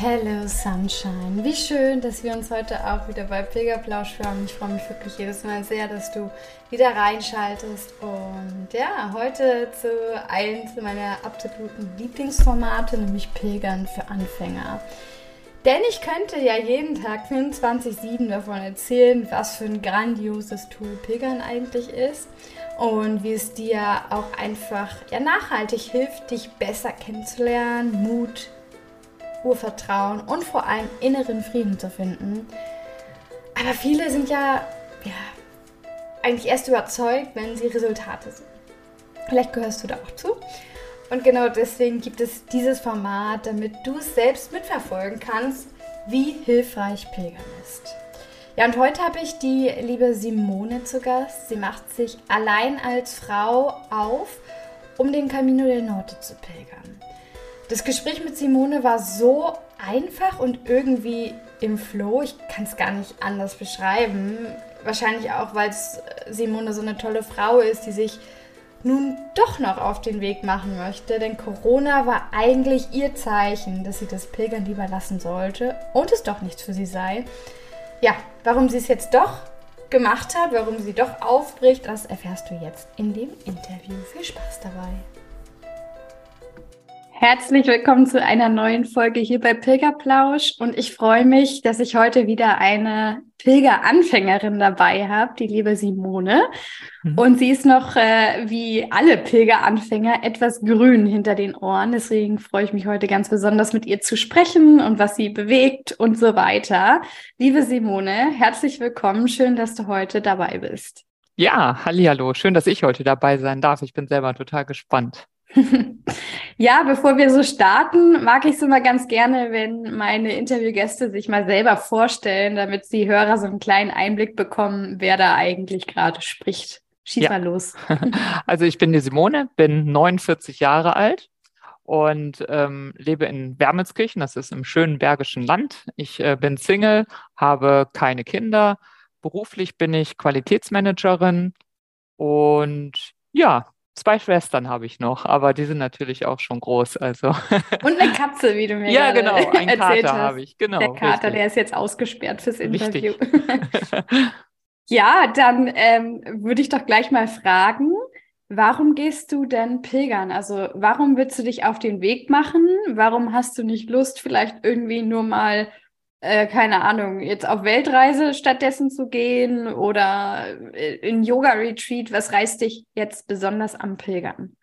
Hello Sunshine. Wie schön, dass wir uns heute auch wieder bei Pilgerplausch hören. Ich freue mich wirklich jedes Mal sehr, dass du wieder reinschaltest. Und ja, heute zu eins meiner absoluten Lieblingsformate, nämlich Pilgern für Anfänger. Denn ich könnte ja jeden Tag 24-7 davon erzählen, was für ein grandioses Tool Pilgern eigentlich ist und wie es dir auch einfach ja, nachhaltig hilft, dich besser kennenzulernen, Mut Urvertrauen und vor allem inneren Frieden zu finden. Aber viele sind ja, ja eigentlich erst überzeugt, wenn sie Resultate sehen. Vielleicht gehörst du da auch zu. Und genau deswegen gibt es dieses Format, damit du es selbst mitverfolgen kannst, wie hilfreich Pilgern ist. Ja, und heute habe ich die liebe Simone zu Gast. Sie macht sich allein als Frau auf, um den Camino del Norte zu pilgern. Das Gespräch mit Simone war so einfach und irgendwie im Flow. Ich kann es gar nicht anders beschreiben. Wahrscheinlich auch, weil Simone so eine tolle Frau ist, die sich nun doch noch auf den Weg machen möchte. Denn Corona war eigentlich ihr Zeichen, dass sie das Pilgern lieber lassen sollte und es doch nichts für sie sei. Ja, warum sie es jetzt doch gemacht hat, warum sie doch aufbricht, das erfährst du jetzt in dem Interview. Viel Spaß dabei. Herzlich willkommen zu einer neuen Folge hier bei Pilgerplausch und ich freue mich, dass ich heute wieder eine Pilgeranfängerin dabei habe, die liebe Simone. Mhm. Und sie ist noch äh, wie alle Pilgeranfänger etwas grün hinter den Ohren. Deswegen freue ich mich heute ganz besonders mit ihr zu sprechen und was sie bewegt und so weiter. Liebe Simone, herzlich willkommen. Schön, dass du heute dabei bist. Ja, hallo, schön, dass ich heute dabei sein darf. Ich bin selber total gespannt. ja, bevor wir so starten, mag ich es immer ganz gerne, wenn meine Interviewgäste sich mal selber vorstellen, damit die Hörer so einen kleinen Einblick bekommen, wer da eigentlich gerade spricht. Schieß ja. mal los. Also ich bin die Simone, bin 49 Jahre alt und ähm, lebe in Wermelskirchen, das ist im schönen bergischen Land. Ich äh, bin Single, habe keine Kinder. Beruflich bin ich Qualitätsmanagerin und ja, Zwei Schwestern habe ich noch, aber die sind natürlich auch schon groß. Also. Und eine Katze, wie du mir Ja, genau, ein Kater habe ich. Genau, der Kater, richtig. der ist jetzt ausgesperrt fürs Interview. ja, dann ähm, würde ich doch gleich mal fragen, warum gehst du denn pilgern? Also warum willst du dich auf den Weg machen? Warum hast du nicht Lust, vielleicht irgendwie nur mal äh, keine Ahnung, jetzt auf Weltreise stattdessen zu gehen oder äh, in Yoga-Retreat? Was reißt dich jetzt besonders am Pilgern?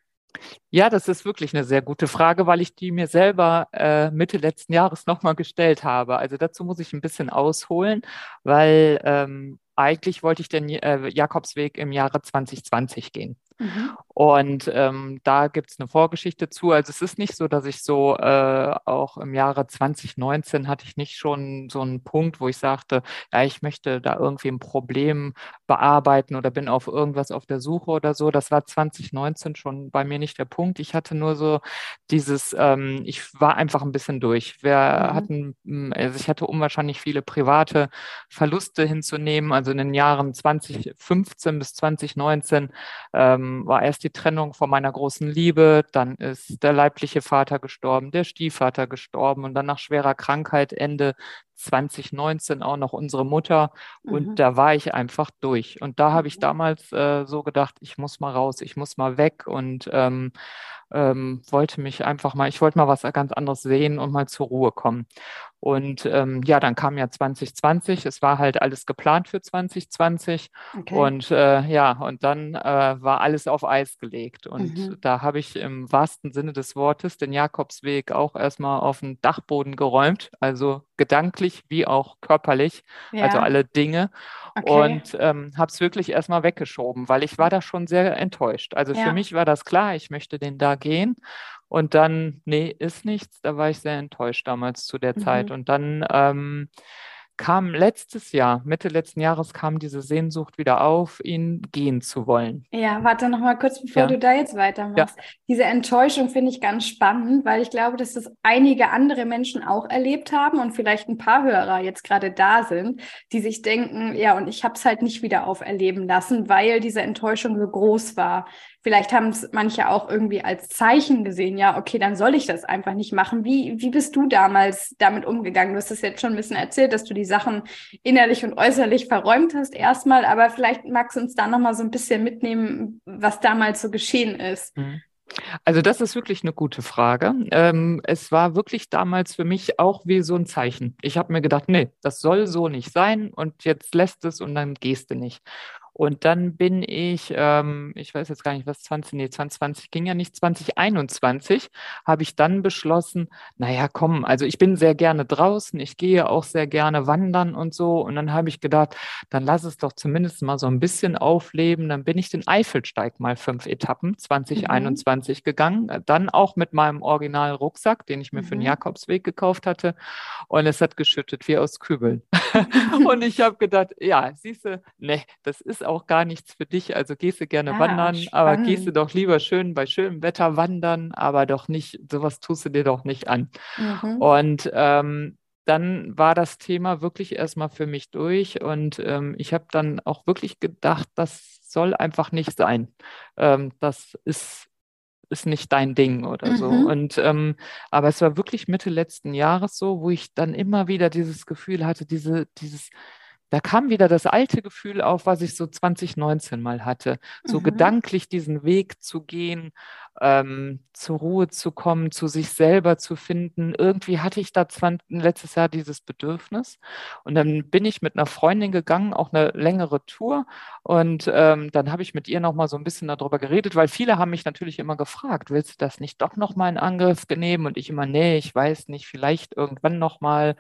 Ja, das ist wirklich eine sehr gute Frage, weil ich die mir selber äh, Mitte letzten Jahres nochmal gestellt habe. Also dazu muss ich ein bisschen ausholen, weil ähm, eigentlich wollte ich den äh, Jakobsweg im Jahre 2020 gehen. Mhm. Und ähm, da gibt es eine Vorgeschichte zu. Also es ist nicht so, dass ich so äh, auch im Jahre 2019 hatte ich nicht schon so einen Punkt, wo ich sagte, ja, ich möchte da irgendwie ein Problem bearbeiten oder bin auf irgendwas auf der Suche oder so. Das war 2019 schon bei mir nicht der Punkt. Ich hatte nur so dieses, ähm, ich war einfach ein bisschen durch. Wir mhm. hatten, also ich hatte unwahrscheinlich viele private Verluste hinzunehmen. Also in den Jahren 2015 bis 2019 ähm, war erst die Trennung von meiner großen Liebe, dann ist der leibliche Vater gestorben, der Stiefvater gestorben und dann nach schwerer Krankheit Ende 2019 auch noch unsere Mutter. Und mhm. da war ich einfach durch. Und da habe ich mhm. damals äh, so gedacht, ich muss mal raus, ich muss mal weg und ähm, ähm, wollte mich einfach mal, ich wollte mal was ganz anderes sehen und mal zur Ruhe kommen. Und ähm, ja, dann kam ja 2020. Es war halt alles geplant für 2020. Okay. Und äh, ja, und dann äh, war alles auf Eis gelegt. Und mhm. da habe ich im wahrsten Sinne des Wortes den Jakobsweg auch erstmal auf den Dachboden geräumt. Also gedanklich wie auch körperlich. Also ja. Also alle Dinge. Okay. Und ähm, habe es wirklich erstmal weggeschoben, weil ich war da schon sehr enttäuscht. Also ja. für mich war das klar, ich möchte den da gehen. Und dann, nee, ist nichts. Da war ich sehr enttäuscht damals zu der mhm. Zeit. Und dann ähm, kam letztes Jahr, Mitte letzten Jahres, kam diese Sehnsucht wieder auf, ihn gehen zu wollen. Ja, warte noch mal kurz, bevor ja. du da jetzt weitermachst. Ja. Diese Enttäuschung finde ich ganz spannend, weil ich glaube, dass das einige andere Menschen auch erlebt haben und vielleicht ein paar Hörer jetzt gerade da sind, die sich denken, ja, und ich habe es halt nicht wieder auferleben lassen, weil diese Enttäuschung so groß war. Vielleicht haben es manche auch irgendwie als Zeichen gesehen, ja, okay, dann soll ich das einfach nicht machen. Wie, wie bist du damals damit umgegangen? Du hast das jetzt schon ein bisschen erzählt, dass du die Sachen innerlich und äußerlich verräumt hast erstmal, aber vielleicht magst du uns da nochmal so ein bisschen mitnehmen, was damals so geschehen ist. Mhm. Also das ist wirklich eine gute Frage. Ähm, es war wirklich damals für mich auch wie so ein Zeichen. Ich habe mir gedacht, nee, das soll so nicht sein und jetzt lässt es und dann gehst du nicht. Und dann bin ich, ähm, ich weiß jetzt gar nicht, was 20, nee, 2020 ging ja nicht, 2021 habe ich dann beschlossen, naja, komm, also ich bin sehr gerne draußen, ich gehe auch sehr gerne wandern und so. Und dann habe ich gedacht, dann lass es doch zumindest mal so ein bisschen aufleben. Dann bin ich den Eifelsteig mal fünf Etappen 2021 mhm. gegangen, dann auch mit meinem originalen Rucksack, den ich mir mhm. für den mhm. Jakobsweg gekauft hatte. Und es hat geschüttet wie aus Kübeln. und ich habe gedacht, ja, siehst du, nee, das ist auch gar nichts für dich. Also gehst du gerne ja, wandern, spannend. aber gehst du doch lieber schön bei schönem Wetter wandern, aber doch nicht, sowas tust du dir doch nicht an. Mhm. Und ähm, dann war das Thema wirklich erstmal für mich durch und ähm, ich habe dann auch wirklich gedacht, das soll einfach nicht sein. Ähm, das ist ist nicht dein Ding oder mhm. so. Und ähm, aber es war wirklich Mitte letzten Jahres so, wo ich dann immer wieder dieses Gefühl hatte, diese, dieses, da kam wieder das alte Gefühl auf, was ich so 2019 mal hatte, so mhm. gedanklich diesen Weg zu gehen, ähm, zur Ruhe zu kommen, zu sich selber zu finden. Irgendwie hatte ich da 20, letztes Jahr dieses Bedürfnis. Und dann bin ich mit einer Freundin gegangen, auch eine längere Tour. Und ähm, dann habe ich mit ihr nochmal so ein bisschen darüber geredet, weil viele haben mich natürlich immer gefragt, willst du das nicht doch nochmal in Angriff nehmen? Und ich immer, nee, ich weiß nicht, vielleicht irgendwann nochmal.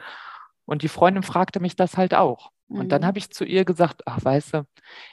Und die Freundin fragte mich das halt auch. Und dann mhm. habe ich zu ihr gesagt, ach, weißt du,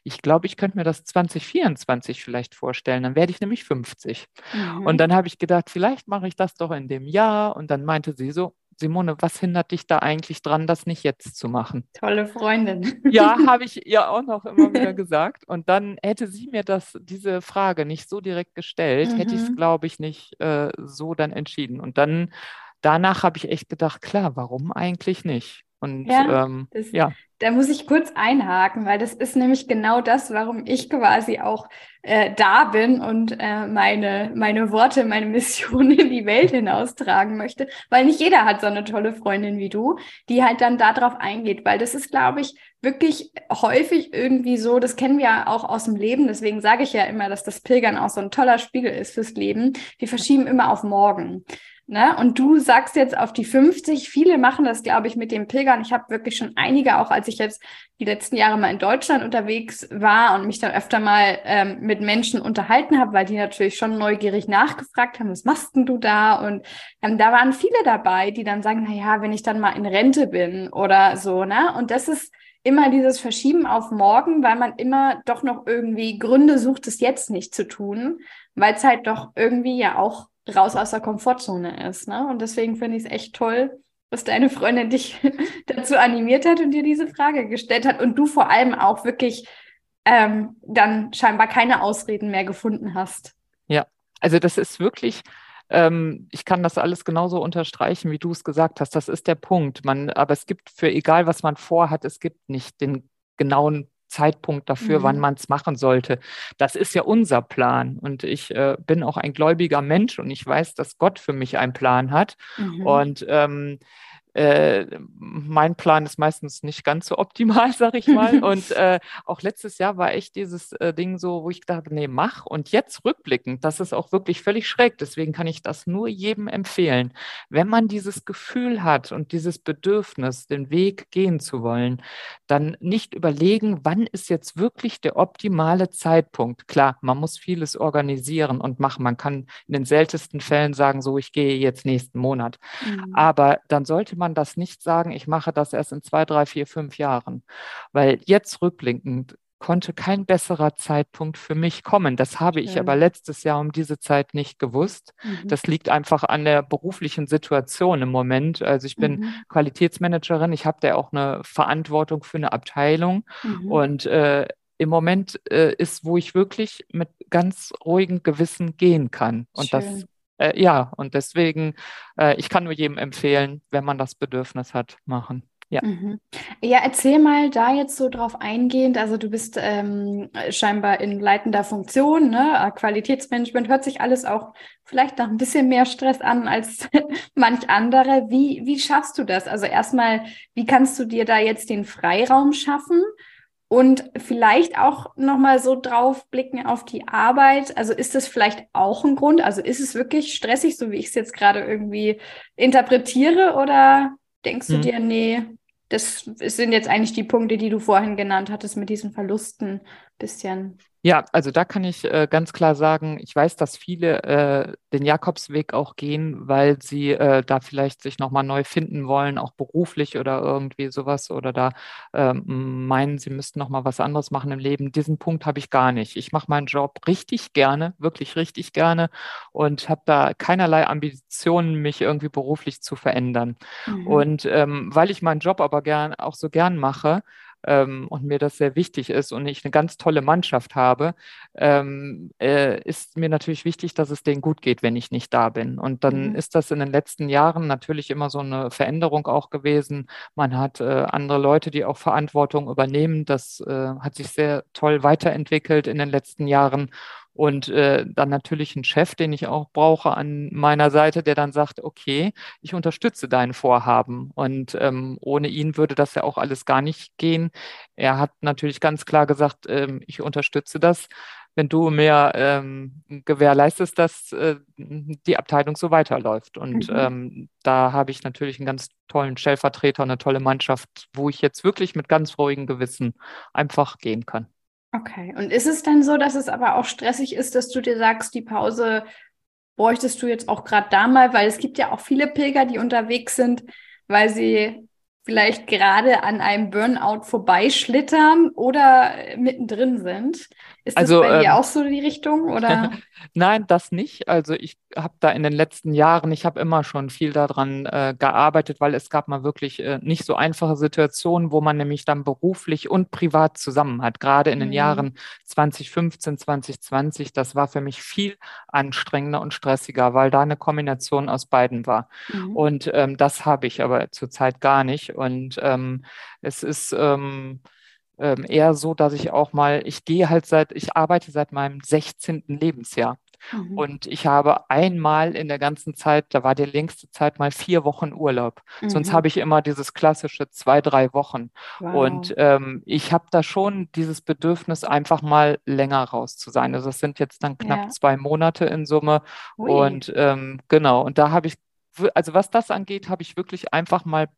ich glaube, ich könnte mir das 2024 vielleicht vorstellen. Dann werde ich nämlich 50. Mhm. Und dann habe ich gedacht, vielleicht mache ich das doch in dem Jahr. Und dann meinte sie so, Simone, was hindert dich da eigentlich dran, das nicht jetzt zu machen? Tolle Freundin. Ja, habe ich ihr auch noch immer wieder gesagt. Und dann hätte sie mir das, diese Frage nicht so direkt gestellt, mhm. hätte ich es, glaube ich, nicht äh, so dann entschieden. Und dann danach habe ich echt gedacht, klar, warum eigentlich nicht? Und ja, ähm, ja. Da muss ich kurz einhaken, weil das ist nämlich genau das, warum ich quasi auch äh, da bin und äh, meine, meine Worte, meine Mission in die Welt hinaustragen möchte. Weil nicht jeder hat so eine tolle Freundin wie du, die halt dann darauf eingeht. Weil das ist, glaube ich, wirklich häufig irgendwie so, das kennen wir ja auch aus dem Leben, deswegen sage ich ja immer, dass das Pilgern auch so ein toller Spiegel ist fürs Leben. Die verschieben immer auf morgen. Ne? Und du sagst jetzt auf die 50, viele machen das, glaube ich, mit dem Pilgern. Ich habe wirklich schon einige, auch als ich jetzt die letzten Jahre mal in Deutschland unterwegs war und mich dann öfter mal ähm, mit Menschen unterhalten habe, weil die natürlich schon neugierig nachgefragt haben, was machst denn du da? Und ähm, da waren viele dabei, die dann sagen, na ja, wenn ich dann mal in Rente bin oder so, ne? Und das ist immer dieses Verschieben auf morgen, weil man immer doch noch irgendwie Gründe sucht, es jetzt nicht zu tun, weil es halt doch irgendwie ja auch raus aus der Komfortzone ist. Ne? Und deswegen finde ich es echt toll, dass deine Freundin dich dazu animiert hat und dir diese Frage gestellt hat und du vor allem auch wirklich ähm, dann scheinbar keine Ausreden mehr gefunden hast. Ja, also das ist wirklich, ähm, ich kann das alles genauso unterstreichen, wie du es gesagt hast. Das ist der Punkt. Man, aber es gibt für egal, was man vorhat, es gibt nicht den genauen Zeitpunkt dafür, mhm. wann man es machen sollte. Das ist ja unser Plan. Und ich äh, bin auch ein gläubiger Mensch und ich weiß, dass Gott für mich einen Plan hat. Mhm. Und ähm, äh, mein Plan ist meistens nicht ganz so optimal, sag ich mal. Und äh, auch letztes Jahr war echt dieses äh, Ding so, wo ich dachte, nee, mach. Und jetzt rückblickend, das ist auch wirklich völlig schräg. Deswegen kann ich das nur jedem empfehlen. Wenn man dieses Gefühl hat und dieses Bedürfnis, den Weg gehen zu wollen, dann nicht überlegen, wann ist jetzt wirklich der optimale Zeitpunkt. Klar, man muss vieles organisieren und machen. Man kann in den seltensten Fällen sagen, so, ich gehe jetzt nächsten Monat. Mhm. Aber dann sollte man man das nicht sagen, ich mache das erst in zwei, drei, vier, fünf Jahren. Weil jetzt rückblickend konnte kein besserer Zeitpunkt für mich kommen. Das habe Schön. ich aber letztes Jahr um diese Zeit nicht gewusst. Mhm. Das liegt einfach an der beruflichen Situation im Moment. Also ich bin mhm. Qualitätsmanagerin, ich habe da auch eine Verantwortung für eine Abteilung mhm. und äh, im Moment äh, ist, wo ich wirklich mit ganz ruhigem Gewissen gehen kann. Und Schön. das äh, ja, und deswegen, äh, ich kann nur jedem empfehlen, wenn man das Bedürfnis hat, machen. Ja. Mhm. ja, erzähl mal da jetzt so drauf eingehend. Also du bist ähm, scheinbar in leitender Funktion, ne? Äh, Qualitätsmanagement hört sich alles auch vielleicht nach ein bisschen mehr Stress an als manch andere. Wie, wie schaffst du das? Also erstmal, wie kannst du dir da jetzt den Freiraum schaffen? Und vielleicht auch nochmal so drauf blicken auf die Arbeit. Also ist das vielleicht auch ein Grund? Also ist es wirklich stressig, so wie ich es jetzt gerade irgendwie interpretiere? Oder denkst du hm. dir, nee, das sind jetzt eigentlich die Punkte, die du vorhin genannt hattest mit diesen Verlusten bisschen. Ja, also da kann ich äh, ganz klar sagen, ich weiß, dass viele äh, den Jakobsweg auch gehen, weil sie äh, da vielleicht sich nochmal neu finden wollen, auch beruflich oder irgendwie sowas oder da ähm, meinen, sie müssten nochmal was anderes machen im Leben. Diesen Punkt habe ich gar nicht. Ich mache meinen Job richtig gerne, wirklich richtig gerne und habe da keinerlei Ambitionen, mich irgendwie beruflich zu verändern. Mhm. Und ähm, weil ich meinen Job aber gern auch so gern mache, ähm, und mir das sehr wichtig ist und ich eine ganz tolle Mannschaft habe, ähm, äh, ist mir natürlich wichtig, dass es denen gut geht, wenn ich nicht da bin. Und dann mhm. ist das in den letzten Jahren natürlich immer so eine Veränderung auch gewesen. Man hat äh, andere Leute, die auch Verantwortung übernehmen. Das äh, hat sich sehr toll weiterentwickelt in den letzten Jahren und äh, dann natürlich einen Chef, den ich auch brauche an meiner Seite, der dann sagt, okay, ich unterstütze dein Vorhaben. Und ähm, ohne ihn würde das ja auch alles gar nicht gehen. Er hat natürlich ganz klar gesagt, ähm, ich unterstütze das, wenn du mir ähm, gewährleistest, dass äh, die Abteilung so weiterläuft. Und mhm. ähm, da habe ich natürlich einen ganz tollen Stellvertreter, eine tolle Mannschaft, wo ich jetzt wirklich mit ganz ruhigem Gewissen einfach gehen kann. Okay. Und ist es dann so, dass es aber auch stressig ist, dass du dir sagst, die Pause bräuchtest du jetzt auch gerade da mal, weil es gibt ja auch viele Pilger, die unterwegs sind, weil sie vielleicht gerade an einem Burnout vorbeischlittern oder mittendrin sind. Ist also, das bei ähm, dir auch so die Richtung? Oder? Nein, das nicht. Also ich habe da in den letzten Jahren, ich habe immer schon viel daran äh, gearbeitet, weil es gab mal wirklich äh, nicht so einfache Situationen, wo man nämlich dann beruflich und privat zusammen hat. Gerade in den mhm. Jahren 2015, 2020, das war für mich viel anstrengender und stressiger, weil da eine Kombination aus beiden war. Mhm. Und ähm, das habe ich aber zurzeit gar nicht. Und ähm, es ist ähm, ähm, eher so, dass ich auch mal, ich gehe halt seit, ich arbeite seit meinem 16. Lebensjahr. Mhm. Und ich habe einmal in der ganzen Zeit, da war die längste Zeit mal vier Wochen Urlaub. Mhm. Sonst habe ich immer dieses klassische zwei, drei Wochen. Wow. Und ähm, ich habe da schon dieses Bedürfnis, einfach mal länger raus zu sein. Also es sind jetzt dann knapp ja. zwei Monate in Summe. Ui. Und ähm, genau, und da habe ich, also was das angeht, habe ich wirklich einfach mal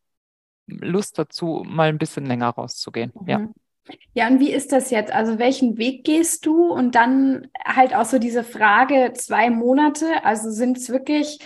Lust dazu, mal ein bisschen länger rauszugehen. Mhm. Ja. Ja, und wie ist das jetzt? Also welchen Weg gehst du? Und dann halt auch so diese Frage, zwei Monate, also sind es wirklich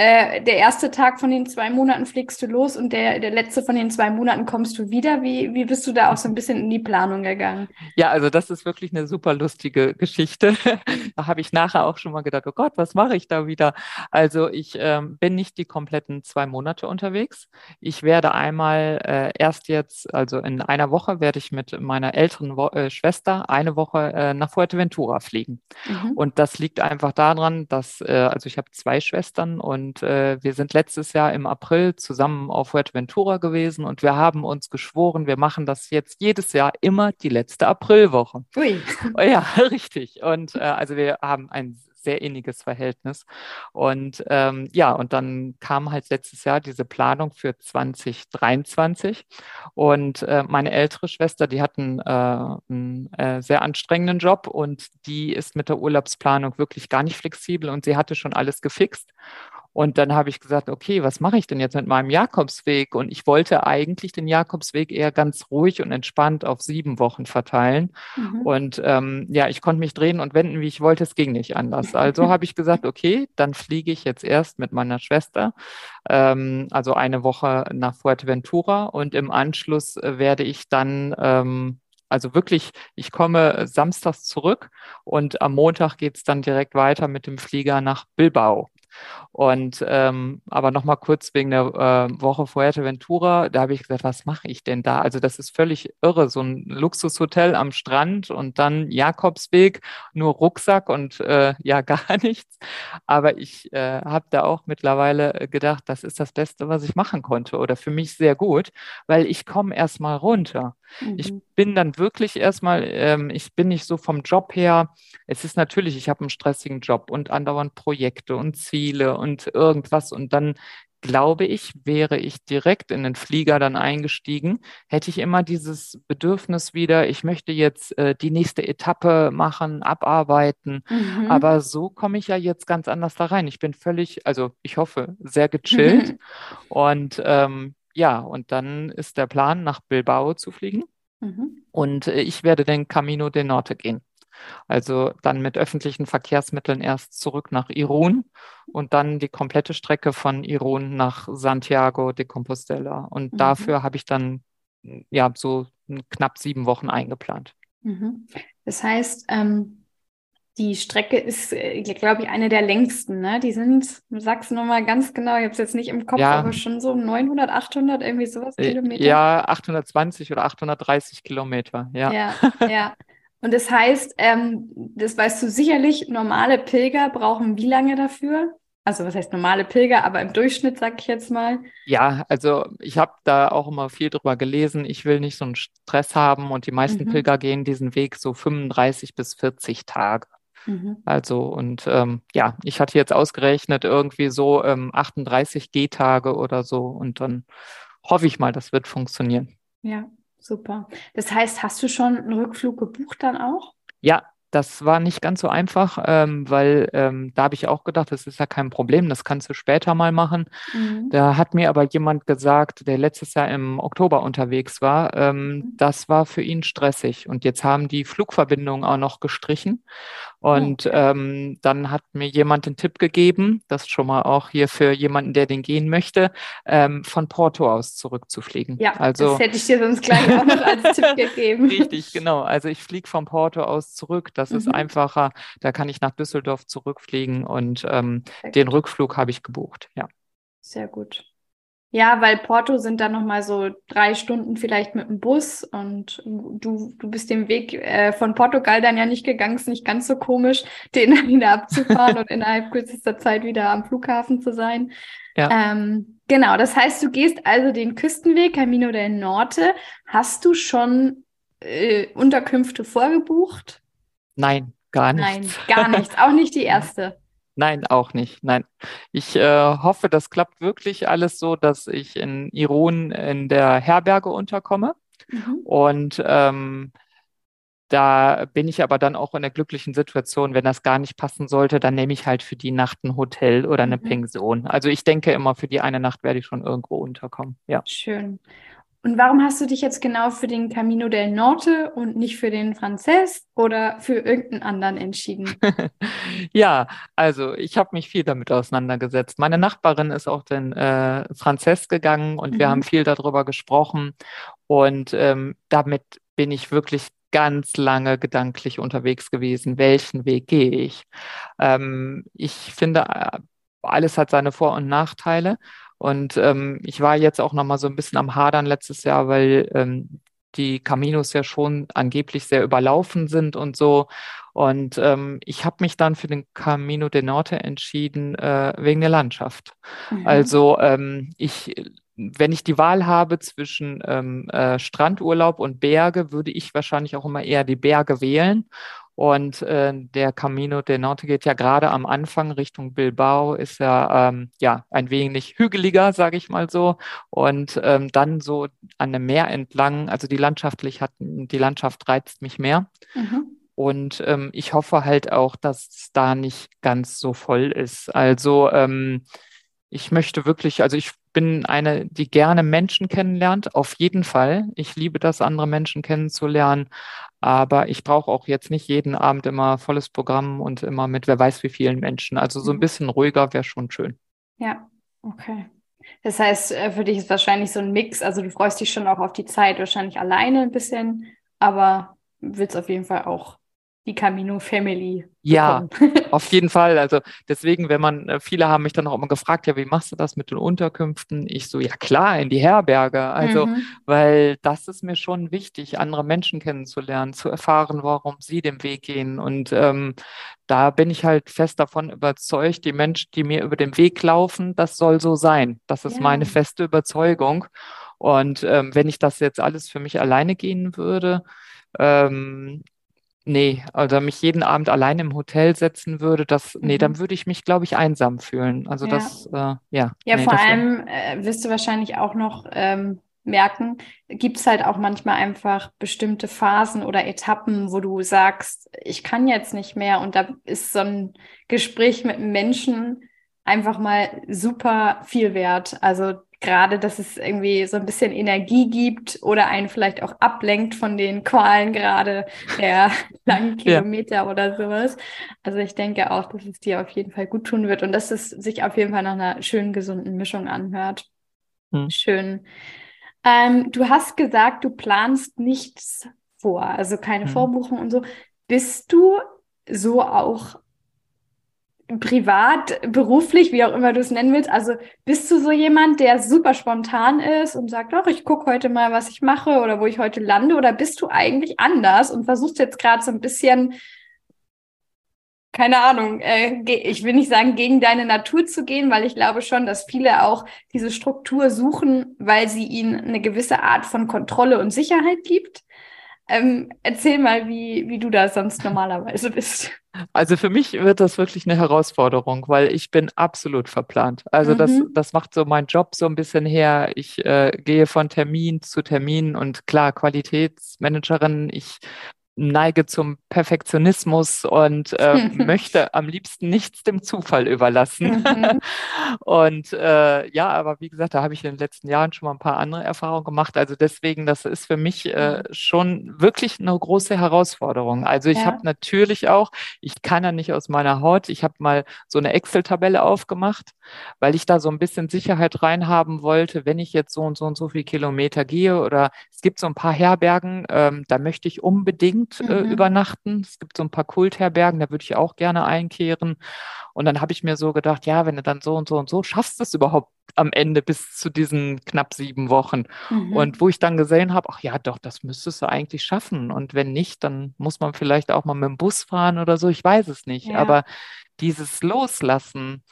äh, der erste Tag von den zwei Monaten fliegst du los und der, der letzte von den zwei Monaten kommst du wieder. Wie, wie bist du da auch so ein bisschen in die Planung gegangen? Ja, also das ist wirklich eine super lustige Geschichte. da habe ich nachher auch schon mal gedacht, oh Gott, was mache ich da wieder? Also ich ähm, bin nicht die kompletten zwei Monate unterwegs. Ich werde einmal äh, erst jetzt, also in einer Woche werde ich mit meiner älteren Wo äh, Schwester eine Woche äh, nach Fuerteventura fliegen. Mhm. Und das liegt einfach daran, dass, äh, also ich habe zwei Schwestern und und äh, wir sind letztes Jahr im April zusammen auf Fuerteventura gewesen und wir haben uns geschworen, wir machen das jetzt jedes Jahr immer die letzte Aprilwoche. Ui. Ja, richtig. Und äh, also wir haben ein sehr inniges Verhältnis. Und ähm, ja, und dann kam halt letztes Jahr diese Planung für 2023. Und äh, meine ältere Schwester, die hat einen, äh, einen äh, sehr anstrengenden Job und die ist mit der Urlaubsplanung wirklich gar nicht flexibel und sie hatte schon alles gefixt. Und dann habe ich gesagt, okay, was mache ich denn jetzt mit meinem Jakobsweg? Und ich wollte eigentlich den Jakobsweg eher ganz ruhig und entspannt auf sieben Wochen verteilen. Mhm. Und ähm, ja, ich konnte mich drehen und wenden, wie ich wollte. Es ging nicht anders. Also habe ich gesagt, okay, dann fliege ich jetzt erst mit meiner Schwester, ähm, also eine Woche nach Fuerteventura und im Anschluss äh, werde ich dann ähm, also wirklich, ich komme samstags zurück und am Montag geht es dann direkt weiter mit dem Flieger nach Bilbao. Und ähm, aber noch mal kurz wegen der äh, Woche Fuerteventura, da habe ich gesagt, was mache ich denn da? Also das ist völlig irre, so ein Luxushotel am Strand und dann Jakobsweg, nur Rucksack und äh, ja gar nichts. Aber ich äh, habe da auch mittlerweile gedacht, das ist das Beste, was ich machen konnte oder für mich sehr gut, weil ich komme erst mal runter. Mhm. Ich bin dann wirklich erstmal, ähm, ich bin nicht so vom Job her. Es ist natürlich, ich habe einen stressigen Job und andauernd Projekte und Ziele und irgendwas. Und dann glaube ich, wäre ich direkt in den Flieger dann eingestiegen, hätte ich immer dieses Bedürfnis wieder, ich möchte jetzt äh, die nächste Etappe machen, abarbeiten. Mhm. Aber so komme ich ja jetzt ganz anders da rein. Ich bin völlig, also ich hoffe, sehr gechillt. und ähm, ja, und dann ist der Plan, nach Bilbao zu fliegen. Mhm. Und äh, ich werde den Camino de Norte gehen. Also dann mit öffentlichen Verkehrsmitteln erst zurück nach Irun und dann die komplette Strecke von Irun nach Santiago de Compostela. Und mhm. dafür habe ich dann ja so knapp sieben Wochen eingeplant. Mhm. Das heißt, ähm, die Strecke ist, äh, glaube ich, eine der längsten. Ne? Die sind, sagst du nochmal ganz genau, ich habe es jetzt nicht im Kopf, ja. aber schon so 900, 800, irgendwie sowas äh, Kilometer. Ja, 820 oder 830 Kilometer, ja. Ja, ja. Und das heißt, ähm, das weißt du sicherlich, normale Pilger brauchen wie lange dafür? Also was heißt normale Pilger, aber im Durchschnitt sage ich jetzt mal. Ja, also ich habe da auch immer viel drüber gelesen. Ich will nicht so einen Stress haben und die meisten mhm. Pilger gehen diesen Weg so 35 bis 40 Tage. Mhm. Also und ähm, ja, ich hatte jetzt ausgerechnet irgendwie so ähm, 38 Gehtage oder so und dann hoffe ich mal, das wird funktionieren. Ja, super. Das heißt, hast du schon einen Rückflug gebucht dann auch? Ja, das war nicht ganz so einfach, ähm, weil ähm, da habe ich auch gedacht, das ist ja kein Problem, das kannst du später mal machen. Mhm. Da hat mir aber jemand gesagt, der letztes Jahr im Oktober unterwegs war, ähm, mhm. das war für ihn stressig. Und jetzt haben die Flugverbindungen auch noch gestrichen. Und okay. ähm, dann hat mir jemand den Tipp gegeben, das schon mal auch hier für jemanden, der den gehen möchte, ähm, von Porto aus zurückzufliegen. Ja, also, das hätte ich dir sonst gleich auch noch als Tipp gegeben. Richtig, genau. Also ich fliege von Porto aus zurück. Das mhm. ist einfacher. Da kann ich nach Düsseldorf zurückfliegen und ähm, den Rückflug habe ich gebucht. Ja. Sehr gut. Ja, weil Porto sind dann nochmal so drei Stunden vielleicht mit dem Bus und du, du bist den Weg äh, von Portugal dann ja nicht gegangen, ist nicht ganz so komisch, den dann wieder abzufahren und innerhalb kürzester Zeit wieder am Flughafen zu sein. Ja. Ähm, genau, das heißt, du gehst also den Küstenweg, Camino del Norte. Hast du schon äh, Unterkünfte vorgebucht? Nein, gar nicht. Nein, gar nichts. Auch nicht die erste. Nein, auch nicht. Nein. Ich äh, hoffe, das klappt wirklich alles so, dass ich in Iron in der Herberge unterkomme. Mhm. Und ähm, da bin ich aber dann auch in der glücklichen Situation, wenn das gar nicht passen sollte, dann nehme ich halt für die Nacht ein Hotel oder eine mhm. Pension. Also ich denke immer, für die eine Nacht werde ich schon irgendwo unterkommen. Ja. Schön. Und warum hast du dich jetzt genau für den Camino del Norte und nicht für den Frances oder für irgendeinen anderen entschieden? ja, also ich habe mich viel damit auseinandergesetzt. Meine Nachbarin ist auch den äh, Frances gegangen und mhm. wir haben viel darüber gesprochen. Und ähm, damit bin ich wirklich ganz lange gedanklich unterwegs gewesen. Welchen Weg gehe ich? Ähm, ich finde, äh, alles hat seine Vor- und Nachteile. Und ähm, ich war jetzt auch noch mal so ein bisschen am Hadern letztes Jahr, weil ähm, die Caminos ja schon angeblich sehr überlaufen sind und so. Und ähm, ich habe mich dann für den Camino de Norte entschieden äh, wegen der Landschaft. Mhm. Also ähm, ich, wenn ich die Wahl habe zwischen ähm, äh, Strandurlaub und Berge, würde ich wahrscheinlich auch immer eher die Berge wählen. Und äh, der Camino del Norte geht ja gerade am Anfang Richtung Bilbao, ist ja, ähm, ja ein wenig hügeliger, sage ich mal so. Und ähm, dann so an dem Meer entlang, also die landschaftlich hat, die Landschaft reizt mich mehr. Mhm. Und ähm, ich hoffe halt auch, dass es da nicht ganz so voll ist. Also ähm, ich möchte wirklich, also ich bin eine, die gerne Menschen kennenlernt, auf jeden Fall. Ich liebe das, andere Menschen kennenzulernen. Aber ich brauche auch jetzt nicht jeden Abend immer volles Programm und immer mit wer weiß wie vielen Menschen. Also so ein mhm. bisschen ruhiger wäre schon schön. Ja, okay. Das heißt, äh, für dich ist wahrscheinlich so ein Mix, also du freust dich schon auch auf die Zeit, wahrscheinlich alleine ein bisschen aber willst auf jeden Fall auch die Camino Family. Ja, auf jeden Fall. Also deswegen, wenn man, äh, viele haben mich dann auch immer gefragt, ja, wie machst du das mit den Unterkünften? Ich so, ja klar, in die Herberge. Also, mhm. weil das ist mir schon wichtig, andere Menschen kennenzulernen, zu erfahren, warum sie den Weg gehen. Und ähm, da bin ich halt fest davon überzeugt, die Menschen, die mir über den Weg laufen, das soll so sein. Das ist ja. meine feste Überzeugung. Und ähm, wenn ich das jetzt alles für mich alleine gehen würde, ähm, Nee, also mich jeden Abend allein im Hotel setzen würde, das, nee, dann mhm. würde ich mich, glaube ich, einsam fühlen. Also ja. das, äh, ja. Ja, nee, vor allem äh, wirst du wahrscheinlich auch noch ähm, merken, gibt es halt auch manchmal einfach bestimmte Phasen oder Etappen, wo du sagst, ich kann jetzt nicht mehr und da ist so ein Gespräch mit einem Menschen einfach mal super viel wert. Also gerade, dass es irgendwie so ein bisschen Energie gibt oder einen vielleicht auch ablenkt von den Qualen gerade der langen Kilometer ja. oder sowas. Also ich denke auch, dass es dir auf jeden Fall gut tun wird und dass es sich auf jeden Fall nach einer schönen, gesunden Mischung anhört. Hm. Schön. Ähm, du hast gesagt, du planst nichts vor, also keine hm. Vorbuchung und so. Bist du so auch privat, beruflich, wie auch immer du es nennen willst. Also bist du so jemand, der super spontan ist und sagt, doch, ich gucke heute mal, was ich mache oder wo ich heute lande? Oder bist du eigentlich anders und versuchst jetzt gerade so ein bisschen, keine Ahnung, äh, ich will nicht sagen, gegen deine Natur zu gehen, weil ich glaube schon, dass viele auch diese Struktur suchen, weil sie ihnen eine gewisse Art von Kontrolle und Sicherheit gibt. Ähm, erzähl mal, wie, wie du da sonst normalerweise bist. Also für mich wird das wirklich eine Herausforderung, weil ich bin absolut verplant. Also mhm. das, das macht so meinen Job so ein bisschen her. Ich äh, gehe von Termin zu Termin und klar, Qualitätsmanagerin, ich neige zum Perfektionismus und äh, möchte am liebsten nichts dem Zufall überlassen. Mhm. und äh, ja, aber wie gesagt, da habe ich in den letzten Jahren schon mal ein paar andere Erfahrungen gemacht. Also deswegen, das ist für mich äh, mhm. schon wirklich eine große Herausforderung. Also ich ja. habe natürlich auch, ich kann ja nicht aus meiner Haut, ich habe mal so eine Excel-Tabelle aufgemacht, weil ich da so ein bisschen Sicherheit reinhaben wollte, wenn ich jetzt so und so und so viele Kilometer gehe oder es gibt so ein paar Herbergen, ähm, da möchte ich unbedingt Abend äh, mhm. übernachten. Es gibt so ein paar Kultherbergen, da würde ich auch gerne einkehren. Und dann habe ich mir so gedacht, ja, wenn du dann so und so und so schaffst du es überhaupt am Ende bis zu diesen knapp sieben Wochen. Mhm. Und wo ich dann gesehen habe, ach ja, doch, das müsstest du eigentlich schaffen. Und wenn nicht, dann muss man vielleicht auch mal mit dem Bus fahren oder so. Ich weiß es nicht. Ja. Aber dieses Loslassen,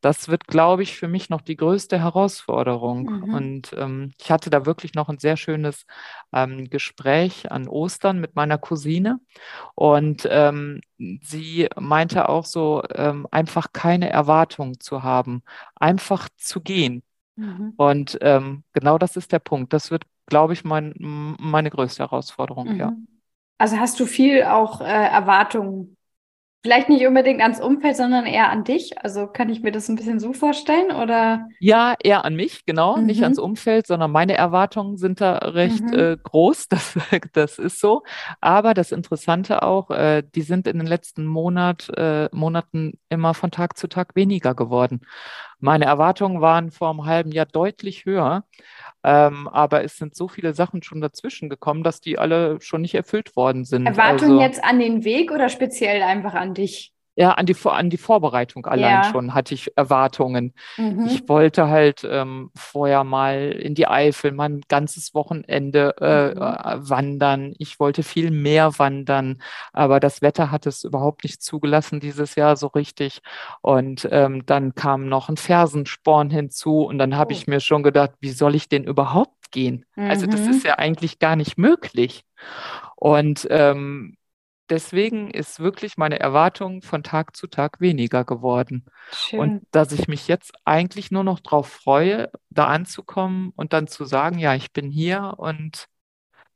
das wird, glaube ich, für mich noch die größte Herausforderung. Mhm. Und ähm, ich hatte da wirklich noch ein sehr schönes ähm, Gespräch an Ostern mit meiner Cousine. Und ähm, sie meinte auch so, ähm, einfach keine Erwartungen zu haben, einfach zu gehen. Mhm. Und ähm, genau das ist der Punkt. Das wird, glaube ich, mein, meine größte Herausforderung, mhm. ja. Also hast du viel auch äh, Erwartungen Vielleicht nicht unbedingt ans Umfeld, sondern eher an dich. Also kann ich mir das ein bisschen so vorstellen oder? Ja, eher an mich, genau. Mhm. Nicht ans Umfeld, sondern meine Erwartungen sind da recht mhm. äh, groß. Das, das ist so. Aber das Interessante auch, äh, die sind in den letzten Monat, äh, Monaten immer von Tag zu Tag weniger geworden. Meine Erwartungen waren vor einem halben Jahr deutlich höher. Ähm, aber es sind so viele Sachen schon dazwischen gekommen, dass die alle schon nicht erfüllt worden sind. Erwartungen also, jetzt an den Weg oder speziell einfach an dich? Ja, an die, an die Vorbereitung allein ja. schon hatte ich Erwartungen. Mhm. Ich wollte halt ähm, vorher mal in die Eifel, mal ein ganzes Wochenende äh, mhm. Äh, wandern. Ich wollte viel mehr wandern, aber das Wetter hat es überhaupt nicht zugelassen dieses Jahr so richtig. Und ähm, dann kam noch ein Fersensporn hinzu und dann habe oh. ich mir schon gedacht, wie soll ich denn überhaupt gehen? Mhm. Also das mhm. ist ja eigentlich gar nicht möglich. Und ähm, deswegen ist wirklich meine Erwartung von Tag zu Tag weniger geworden. Schön. Und dass ich mich jetzt eigentlich nur noch darauf freue, da anzukommen und dann zu sagen, ja, ich bin hier und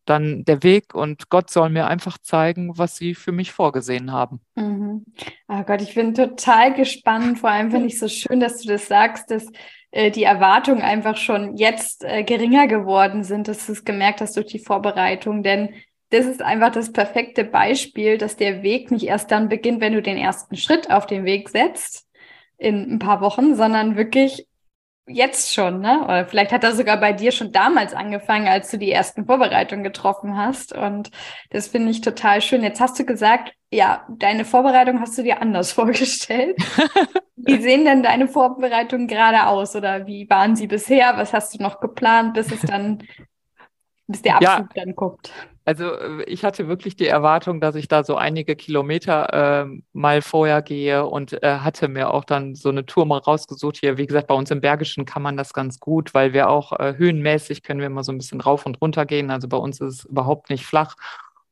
dann der Weg und Gott soll mir einfach zeigen, was sie für mich vorgesehen haben. Mhm. Oh Gott, ich bin total gespannt. Vor allem finde ich so schön, dass du das sagst, dass äh, die Erwartungen einfach schon jetzt äh, geringer geworden sind, dass du es gemerkt hast durch die Vorbereitung. Denn das ist einfach das perfekte Beispiel, dass der Weg nicht erst dann beginnt, wenn du den ersten Schritt auf den Weg setzt in ein paar Wochen, sondern wirklich jetzt schon, ne? Oder vielleicht hat er sogar bei dir schon damals angefangen, als du die ersten Vorbereitungen getroffen hast. Und das finde ich total schön. Jetzt hast du gesagt, ja, deine Vorbereitung hast du dir anders vorgestellt. wie sehen denn deine Vorbereitungen gerade aus? Oder wie waren sie bisher? Was hast du noch geplant, bis es dann, bis der Abflug ja. dann guckt? Also ich hatte wirklich die Erwartung, dass ich da so einige Kilometer äh, mal vorher gehe und äh, hatte mir auch dann so eine Tour mal rausgesucht. Hier, wie gesagt, bei uns im Bergischen kann man das ganz gut, weil wir auch äh, höhenmäßig können wir mal so ein bisschen rauf und runter gehen. Also bei uns ist es überhaupt nicht flach.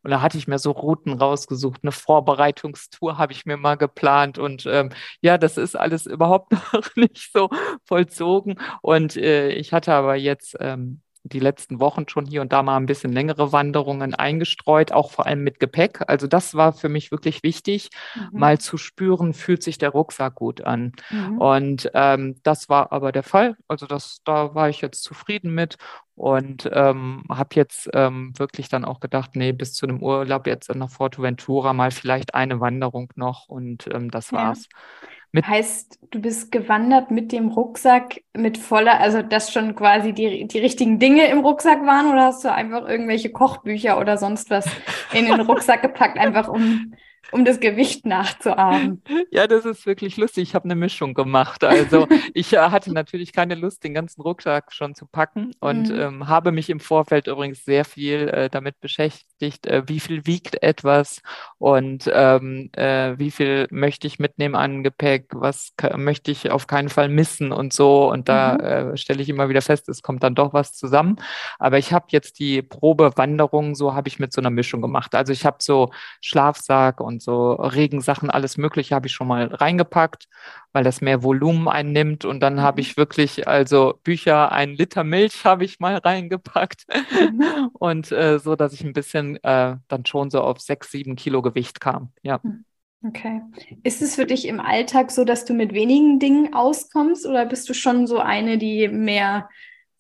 Und da hatte ich mir so Routen rausgesucht, eine Vorbereitungstour habe ich mir mal geplant. Und ähm, ja, das ist alles überhaupt noch nicht so vollzogen. Und äh, ich hatte aber jetzt ähm, die letzten Wochen schon hier und da mal ein bisschen längere Wanderungen eingestreut, auch vor allem mit Gepäck. Also das war für mich wirklich wichtig, mhm. mal zu spüren, fühlt sich der Rucksack gut an. Mhm. Und ähm, das war aber der Fall. Also das, da war ich jetzt zufrieden mit und ähm, habe jetzt ähm, wirklich dann auch gedacht, nee, bis zu einem Urlaub jetzt nach Forteventura mal vielleicht eine Wanderung noch und ähm, das war's. Ja. Mit heißt, du bist gewandert mit dem Rucksack mit voller, also dass schon quasi die, die richtigen Dinge im Rucksack waren oder hast du einfach irgendwelche Kochbücher oder sonst was in den Rucksack gepackt, einfach um um das Gewicht nachzuahmen. Ja, das ist wirklich lustig. Ich habe eine Mischung gemacht. Also ich äh, hatte natürlich keine Lust, den ganzen Rucksack schon zu packen und mhm. ähm, habe mich im Vorfeld übrigens sehr viel äh, damit beschäftigt, äh, wie viel wiegt etwas und ähm, äh, wie viel möchte ich mitnehmen an Gepäck, was möchte ich auf keinen Fall missen und so. Und da mhm. Äh, stelle ich immer wieder fest, es kommt dann doch was zusammen. Aber ich habe jetzt die Probewanderung, so habe ich mit so einer Mischung gemacht. Also ich habe so Schlafsack und so Regensachen, alles Mögliche habe ich schon mal reingepackt, weil das mehr Volumen einnimmt. Und dann habe mhm. ich wirklich, also Bücher, ein Liter Milch habe ich mal reingepackt. Mhm. Und äh, so, dass ich ein bisschen äh, dann schon so auf sechs, sieben Kilo Gewicht kam. Ja. Hm. Okay. Ist es für dich im Alltag so, dass du mit wenigen Dingen auskommst oder bist du schon so eine, die mehr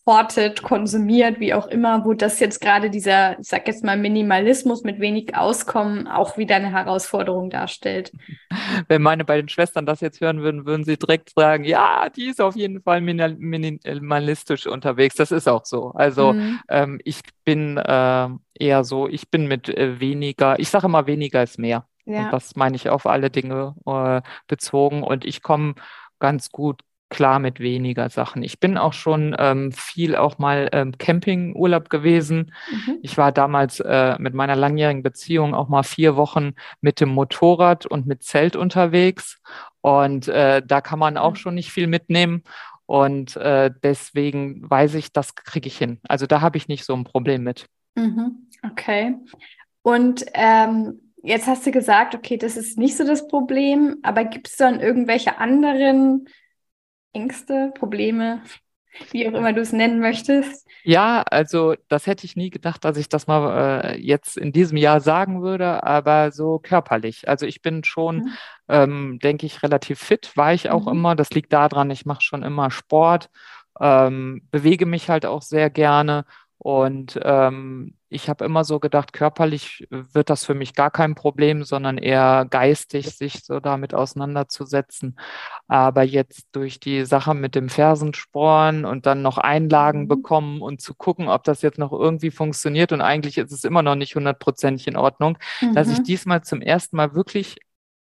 hortet, konsumiert, wie auch immer, wo das jetzt gerade dieser, ich sag jetzt mal, Minimalismus mit wenig Auskommen auch wieder eine Herausforderung darstellt. Wenn meine beiden Schwestern das jetzt hören würden, würden sie direkt sagen, ja, die ist auf jeden Fall minimalistisch unterwegs. Das ist auch so. Also mhm. ähm, ich bin äh, eher so, ich bin mit äh, weniger, ich sage immer, weniger ist mehr. Ja. Und das meine ich auf alle Dinge äh, bezogen. Und ich komme ganz gut klar mit weniger Sachen. Ich bin auch schon ähm, viel auch mal ähm, Campingurlaub gewesen. Mhm. Ich war damals äh, mit meiner langjährigen Beziehung auch mal vier Wochen mit dem Motorrad und mit Zelt unterwegs. Und äh, da kann man auch mhm. schon nicht viel mitnehmen. Und äh, deswegen weiß ich, das kriege ich hin. Also da habe ich nicht so ein Problem mit. Mhm. Okay. Und ähm, jetzt hast du gesagt, okay, das ist nicht so das Problem, aber gibt es dann irgendwelche anderen Ängste, Probleme, wie auch immer du es nennen möchtest? Ja, also das hätte ich nie gedacht, dass ich das mal äh, jetzt in diesem Jahr sagen würde, aber so körperlich. Also ich bin schon, mhm. ähm, denke ich, relativ fit, war ich auch mhm. immer. Das liegt daran, ich mache schon immer Sport, ähm, bewege mich halt auch sehr gerne und ähm, ich habe immer so gedacht, körperlich wird das für mich gar kein Problem, sondern eher geistig, sich so damit auseinanderzusetzen. Aber jetzt durch die Sache mit dem Fersensporn und dann noch Einlagen mhm. bekommen und zu gucken, ob das jetzt noch irgendwie funktioniert und eigentlich ist es immer noch nicht hundertprozentig in Ordnung, mhm. dass ich mhm. diesmal zum ersten Mal wirklich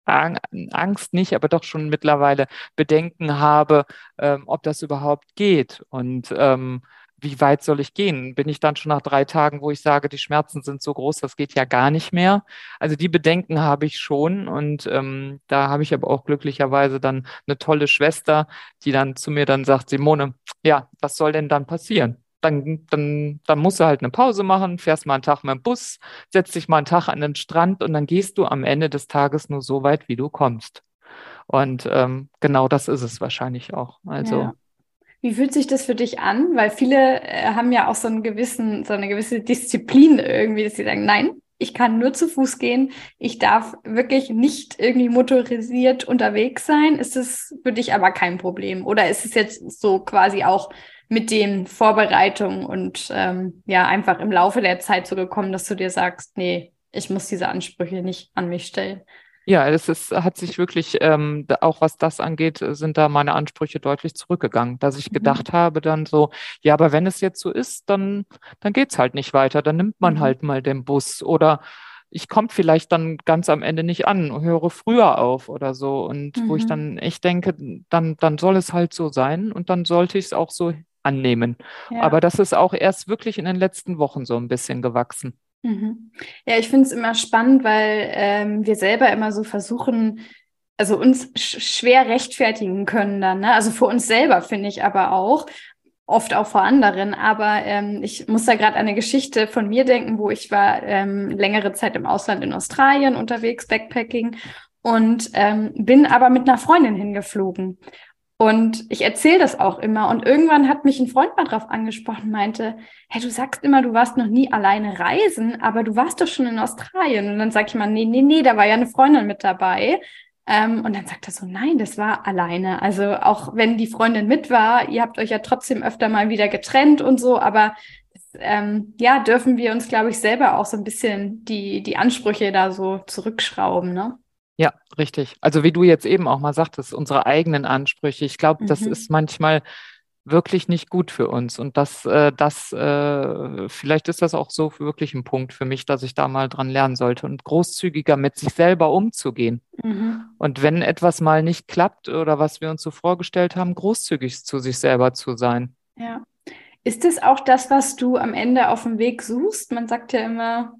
Angst nicht, aber doch schon mittlerweile Bedenken habe, ähm, ob das überhaupt geht. Und ähm, wie weit soll ich gehen? Bin ich dann schon nach drei Tagen, wo ich sage, die Schmerzen sind so groß, das geht ja gar nicht mehr? Also die Bedenken habe ich schon und ähm, da habe ich aber auch glücklicherweise dann eine tolle Schwester, die dann zu mir dann sagt, Simone, ja, was soll denn dann passieren? Dann, dann, dann musst du halt eine Pause machen, fährst mal einen Tag mit dem Bus, setzt dich mal einen Tag an den Strand und dann gehst du am Ende des Tages nur so weit, wie du kommst. Und ähm, genau das ist es wahrscheinlich auch. Also ja. Wie fühlt sich das für dich an? Weil viele äh, haben ja auch so einen gewissen, so eine gewisse Disziplin irgendwie, dass sie sagen, nein, ich kann nur zu Fuß gehen. Ich darf wirklich nicht irgendwie motorisiert unterwegs sein. Ist es für dich aber kein Problem? Oder ist es jetzt so quasi auch mit den Vorbereitungen und ähm, ja, einfach im Laufe der Zeit so gekommen, dass du dir sagst, nee, ich muss diese Ansprüche nicht an mich stellen? Ja, es ist, hat sich wirklich, ähm, auch was das angeht, sind da meine Ansprüche deutlich zurückgegangen, dass ich mhm. gedacht habe dann so, ja, aber wenn es jetzt so ist, dann, dann geht's halt nicht weiter, dann nimmt man mhm. halt mal den Bus oder ich komme vielleicht dann ganz am Ende nicht an, höre früher auf oder so. Und mhm. wo ich mhm. dann echt denke, dann, dann soll es halt so sein und dann sollte ich es auch so annehmen. Ja. Aber das ist auch erst wirklich in den letzten Wochen so ein bisschen gewachsen. Mhm. Ja, ich finde es immer spannend, weil ähm, wir selber immer so versuchen, also uns sch schwer rechtfertigen können dann. Ne? Also für uns selber finde ich aber auch, oft auch vor anderen. Aber ähm, ich muss da gerade an eine Geschichte von mir denken, wo ich war ähm, längere Zeit im Ausland in Australien unterwegs, Backpacking und ähm, bin aber mit einer Freundin hingeflogen. Und ich erzähle das auch immer. Und irgendwann hat mich ein Freund mal drauf angesprochen, meinte, hey, du sagst immer, du warst noch nie alleine reisen, aber du warst doch schon in Australien. Und dann sag ich mal, nee, nee, nee, da war ja eine Freundin mit dabei. Ähm, und dann sagt er so, nein, das war alleine. Also auch wenn die Freundin mit war, ihr habt euch ja trotzdem öfter mal wieder getrennt und so, aber ähm, ja, dürfen wir uns, glaube ich, selber auch so ein bisschen die, die Ansprüche da so zurückschrauben, ne? Ja, richtig. Also wie du jetzt eben auch mal sagtest, unsere eigenen Ansprüche. Ich glaube, mhm. das ist manchmal wirklich nicht gut für uns. Und das, äh, das, äh, vielleicht ist das auch so wirklich ein Punkt für mich, dass ich da mal dran lernen sollte und großzügiger mit sich selber umzugehen. Mhm. Und wenn etwas mal nicht klappt oder was wir uns so vorgestellt haben, großzügig zu sich selber zu sein. Ja. Ist es auch das, was du am Ende auf dem Weg suchst? Man sagt ja immer,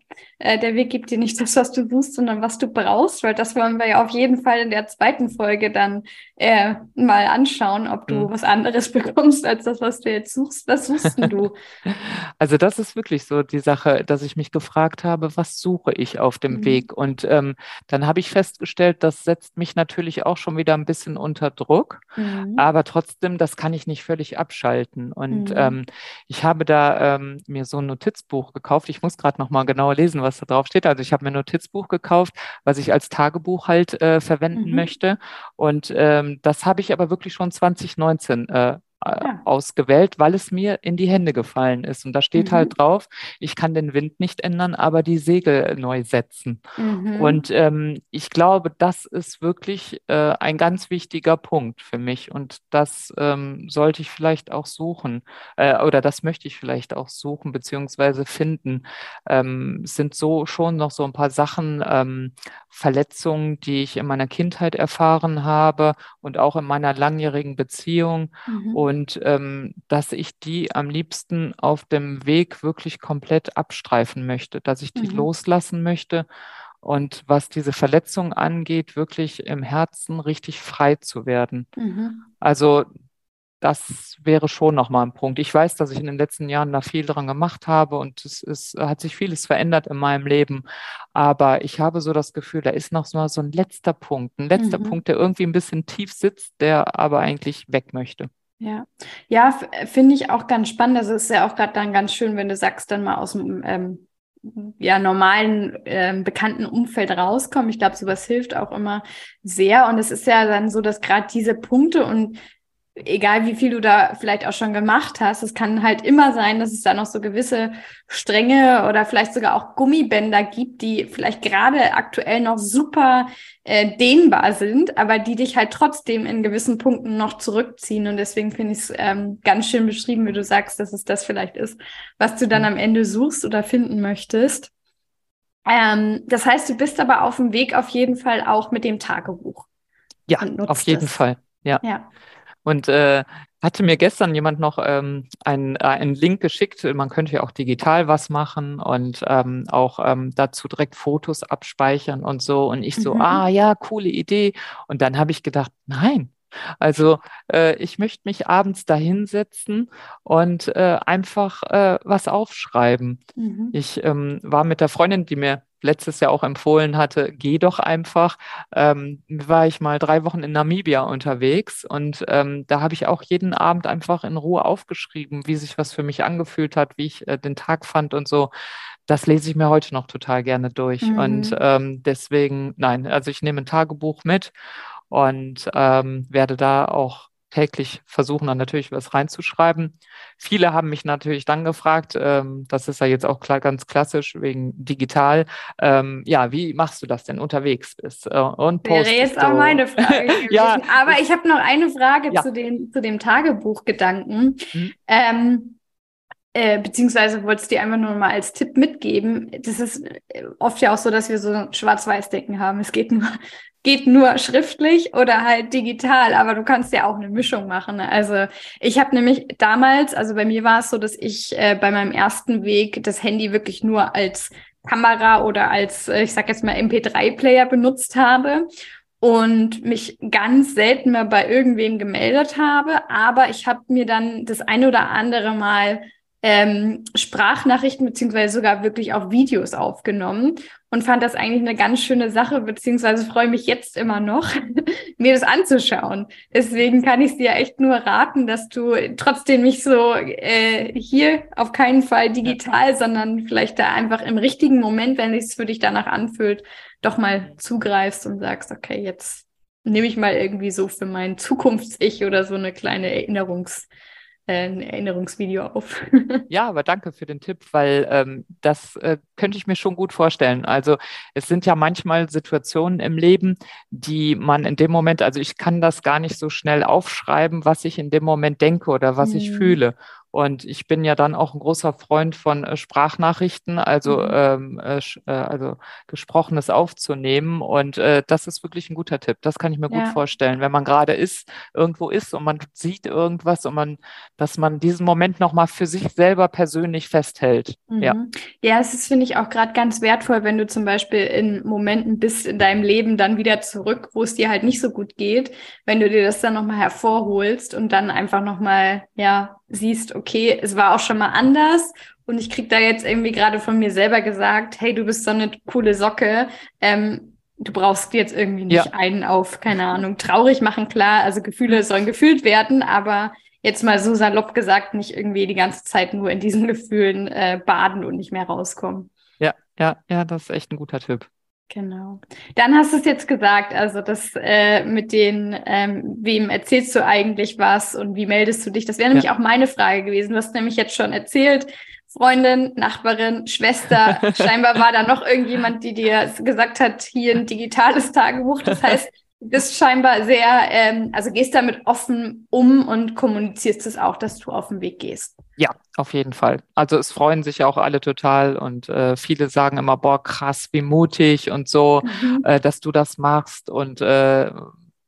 äh, der Weg gibt dir nicht das, was du suchst, sondern was du brauchst, weil das wollen wir ja auf jeden Fall in der zweiten Folge dann äh, mal anschauen, ob du mhm. was anderes bekommst als das, was du jetzt suchst. Was suchst du? Also das ist wirklich so die Sache, dass ich mich gefragt habe, was suche ich auf dem mhm. Weg? Und ähm, dann habe ich festgestellt, das setzt mich natürlich auch schon wieder ein bisschen unter Druck, mhm. aber trotzdem, das kann ich nicht völlig abschalten. Und mhm. ähm, ich habe da ähm, mir so ein Notizbuch gekauft. Ich muss gerade noch mal genauer lesen, was da drauf steht. Also ich habe mir ein Notizbuch gekauft, was ich als Tagebuch halt äh, verwenden mhm. möchte. Und ähm, das habe ich aber wirklich schon 2019 äh, ja. ausgewählt, weil es mir in die Hände gefallen ist. Und da steht halt mhm. halt drauf, ich kann den Wind nicht ändern, aber die Segel neu setzen. Mhm. Und ähm, ich glaube, das ist wirklich äh, ein ganz wichtiger Punkt für mich. Und das ähm, sollte ich vielleicht auch suchen äh, oder das möchte ich vielleicht auch suchen beziehungsweise finden. Ähm, sind so schon noch so ein paar Sachen, ähm, Verletzungen, die ich in meiner Kindheit erfahren habe und auch in meiner langjährigen Beziehung. Mhm. Und und ähm, dass ich die am liebsten auf dem Weg wirklich komplett abstreifen möchte, dass ich die mhm. loslassen möchte und was diese Verletzung angeht, wirklich im Herzen richtig frei zu werden. Mhm. Also das wäre schon nochmal ein Punkt. Ich weiß, dass ich in den letzten Jahren da viel dran gemacht habe und es ist, hat sich vieles verändert in meinem Leben. Aber ich habe so das Gefühl, da ist noch so ein letzter Punkt, ein letzter mhm. Punkt, der irgendwie ein bisschen tief sitzt, der aber eigentlich weg möchte. Ja, ja, finde ich auch ganz spannend. Also es ist ja auch gerade dann ganz schön, wenn du sagst, dann mal aus dem ähm, ja, normalen, ähm, bekannten Umfeld rauskommen. Ich glaube, sowas hilft auch immer sehr. Und es ist ja dann so, dass gerade diese Punkte und egal wie viel du da vielleicht auch schon gemacht hast, es kann halt immer sein, dass es da noch so gewisse Stränge oder vielleicht sogar auch Gummibänder gibt, die vielleicht gerade aktuell noch super äh, dehnbar sind, aber die dich halt trotzdem in gewissen Punkten noch zurückziehen. Und deswegen finde ich es ähm, ganz schön beschrieben, wie du sagst, dass es das vielleicht ist, was du dann mhm. am Ende suchst oder finden möchtest. Ähm, das heißt, du bist aber auf dem Weg auf jeden Fall auch mit dem Tagebuch. Ja, auf jeden es. Fall. Ja. ja. Und äh, hatte mir gestern jemand noch ähm, einen, äh, einen Link geschickt. Man könnte ja auch digital was machen und ähm, auch ähm, dazu direkt Fotos abspeichern und so. Und ich so, mhm. ah ja, coole Idee. Und dann habe ich gedacht, nein. Also äh, ich möchte mich abends dahinsetzen und äh, einfach äh, was aufschreiben. Mhm. Ich ähm, war mit der Freundin, die mir letztes Jahr auch empfohlen hatte, geh doch einfach, ähm, war ich mal drei Wochen in Namibia unterwegs und ähm, da habe ich auch jeden Abend einfach in Ruhe aufgeschrieben, wie sich was für mich angefühlt hat, wie ich äh, den Tag fand und so. Das lese ich mir heute noch total gerne durch. Mhm. Und ähm, deswegen, nein, also ich nehme ein Tagebuch mit und ähm, werde da auch täglich versuchen dann natürlich was reinzuschreiben. Viele haben mich natürlich dann gefragt, ähm, das ist ja jetzt auch klar, ganz klassisch wegen digital, ähm, ja, wie machst du das denn unterwegs bist äh, und Wäre jetzt auch meine Frage. ja, aber ich habe noch eine Frage ja. zu, den, zu dem Tagebuchgedanken. Mhm. Ähm, äh, beziehungsweise wollte ich dir einfach nur mal als Tipp mitgeben. Das ist äh, oft ja auch so, dass wir so Schwarz-Weiß-Denken haben. Es geht nur, geht nur schriftlich oder halt digital, aber du kannst ja auch eine Mischung machen. Also ich habe nämlich damals, also bei mir war es so, dass ich äh, bei meinem ersten Weg das Handy wirklich nur als Kamera oder als, äh, ich sag jetzt mal, MP3-Player benutzt habe und mich ganz selten mal bei irgendwem gemeldet habe. Aber ich habe mir dann das ein oder andere Mal ähm, Sprachnachrichten beziehungsweise sogar wirklich auch Videos aufgenommen und fand das eigentlich eine ganz schöne Sache, beziehungsweise freue mich jetzt immer noch, mir das anzuschauen. Deswegen kann ich dir echt nur raten, dass du trotzdem nicht so äh, hier auf keinen Fall digital, ja. sondern vielleicht da einfach im richtigen Moment, wenn es für dich danach anfühlt, doch mal zugreifst und sagst, okay, jetzt nehme ich mal irgendwie so für mein Zukunfts-Ich oder so eine kleine Erinnerungs- ein Erinnerungsvideo auf. ja, aber danke für den Tipp, weil ähm, das äh, könnte ich mir schon gut vorstellen. Also es sind ja manchmal Situationen im Leben, die man in dem Moment, also ich kann das gar nicht so schnell aufschreiben, was ich in dem Moment denke oder was hm. ich fühle. Und ich bin ja dann auch ein großer Freund von äh, Sprachnachrichten, also, mhm. ähm, äh, äh, also gesprochenes aufzunehmen. Und äh, das ist wirklich ein guter Tipp. Das kann ich mir ja. gut vorstellen, wenn man gerade ist, irgendwo ist und man sieht irgendwas und man, dass man diesen Moment nochmal für sich selber persönlich festhält. Mhm. Ja. ja, es ist, finde ich, auch gerade ganz wertvoll, wenn du zum Beispiel in Momenten bist in deinem Leben dann wieder zurück, wo es dir halt nicht so gut geht, wenn du dir das dann nochmal hervorholst und dann einfach nochmal, ja, siehst, okay, es war auch schon mal anders und ich krieg da jetzt irgendwie gerade von mir selber gesagt, hey, du bist so eine coole Socke, ähm, du brauchst jetzt irgendwie nicht ja. einen auf, keine Ahnung, traurig machen, klar, also Gefühle sollen gefühlt werden, aber jetzt mal so salopp gesagt, nicht irgendwie die ganze Zeit nur in diesen Gefühlen äh, baden und nicht mehr rauskommen. Ja, ja, ja, das ist echt ein guter Tipp. Genau. Dann hast du es jetzt gesagt, also das äh, mit den, ähm, wem erzählst du eigentlich was und wie meldest du dich? Das wäre nämlich ja. auch meine Frage gewesen. Du hast nämlich jetzt schon erzählt, Freundin, Nachbarin, Schwester. Scheinbar war da noch irgendjemand, die dir gesagt hat, hier ein digitales Tagebuch. Das heißt, du bist scheinbar sehr, ähm, also gehst damit offen um und kommunizierst es auch, dass du auf den Weg gehst. Ja, auf jeden Fall. Also es freuen sich ja auch alle total und äh, viele sagen immer, boah, krass, wie mutig und so, mhm. äh, dass du das machst und äh,